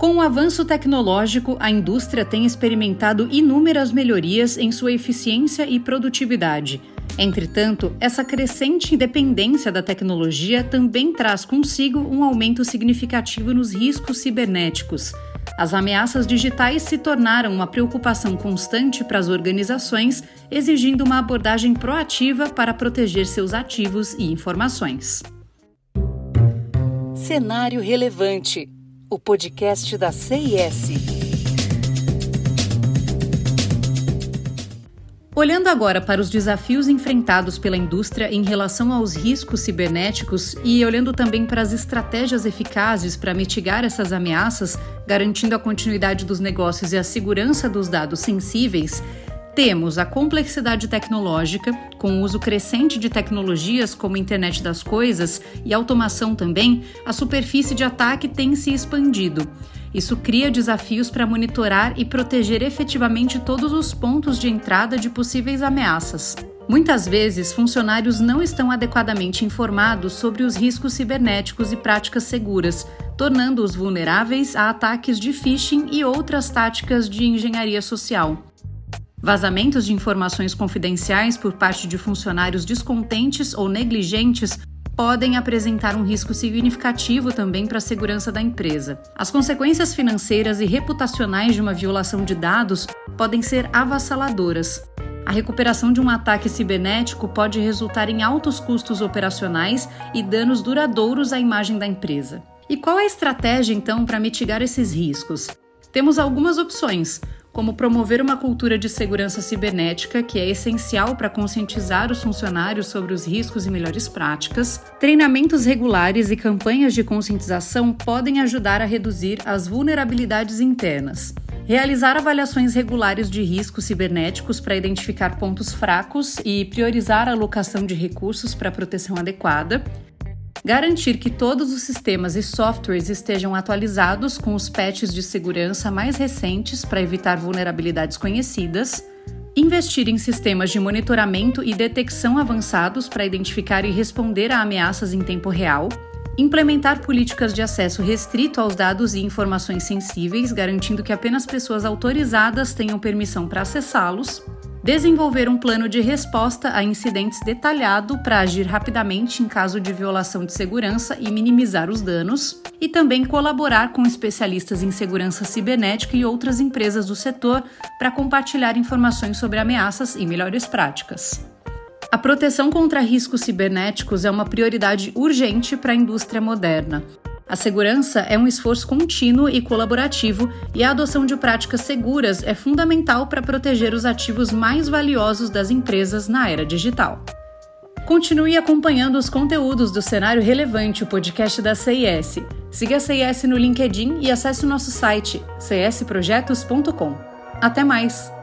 Com o avanço tecnológico, a indústria tem experimentado inúmeras melhorias em sua eficiência e produtividade. Entretanto, essa crescente dependência da tecnologia também traz consigo um aumento significativo nos riscos cibernéticos. As ameaças digitais se tornaram uma preocupação constante para as organizações, exigindo uma abordagem proativa para proteger seus ativos e informações. Cenário Relevante o podcast da CIS. Olhando agora para os desafios enfrentados pela indústria em relação aos riscos cibernéticos e olhando também para as estratégias eficazes para mitigar essas ameaças, garantindo a continuidade dos negócios e a segurança dos dados sensíveis, temos a complexidade tecnológica, com o uso crescente de tecnologias como internet das coisas e automação também, a superfície de ataque tem se expandido. Isso cria desafios para monitorar e proteger efetivamente todos os pontos de entrada de possíveis ameaças. Muitas vezes, funcionários não estão adequadamente informados sobre os riscos cibernéticos e práticas seguras, tornando-os vulneráveis a ataques de phishing e outras táticas de engenharia social. Vazamentos de informações confidenciais por parte de funcionários descontentes ou negligentes podem apresentar um risco significativo também para a segurança da empresa. As consequências financeiras e reputacionais de uma violação de dados podem ser avassaladoras. A recuperação de um ataque cibernético pode resultar em altos custos operacionais e danos duradouros à imagem da empresa. E qual é a estratégia então para mitigar esses riscos? Temos algumas opções como promover uma cultura de segurança cibernética, que é essencial para conscientizar os funcionários sobre os riscos e melhores práticas. Treinamentos regulares e campanhas de conscientização podem ajudar a reduzir as vulnerabilidades internas. Realizar avaliações regulares de riscos cibernéticos para identificar pontos fracos e priorizar a alocação de recursos para proteção adequada Garantir que todos os sistemas e softwares estejam atualizados com os patches de segurança mais recentes para evitar vulnerabilidades conhecidas. Investir em sistemas de monitoramento e detecção avançados para identificar e responder a ameaças em tempo real. Implementar políticas de acesso restrito aos dados e informações sensíveis, garantindo que apenas pessoas autorizadas tenham permissão para acessá-los Desenvolver um plano de resposta a incidentes detalhado para agir rapidamente em caso de violação de segurança e minimizar os danos. E também colaborar com especialistas em segurança cibernética e outras empresas do setor para compartilhar informações sobre ameaças e melhores práticas. A proteção contra riscos cibernéticos é uma prioridade urgente para a indústria moderna. A segurança é um esforço contínuo e colaborativo, e a adoção de práticas seguras é fundamental para proteger os ativos mais valiosos das empresas na era digital. Continue acompanhando os conteúdos do Cenário Relevante, o podcast da CIS. Siga a CIS no LinkedIn e acesse o nosso site csprojetos.com. Até mais!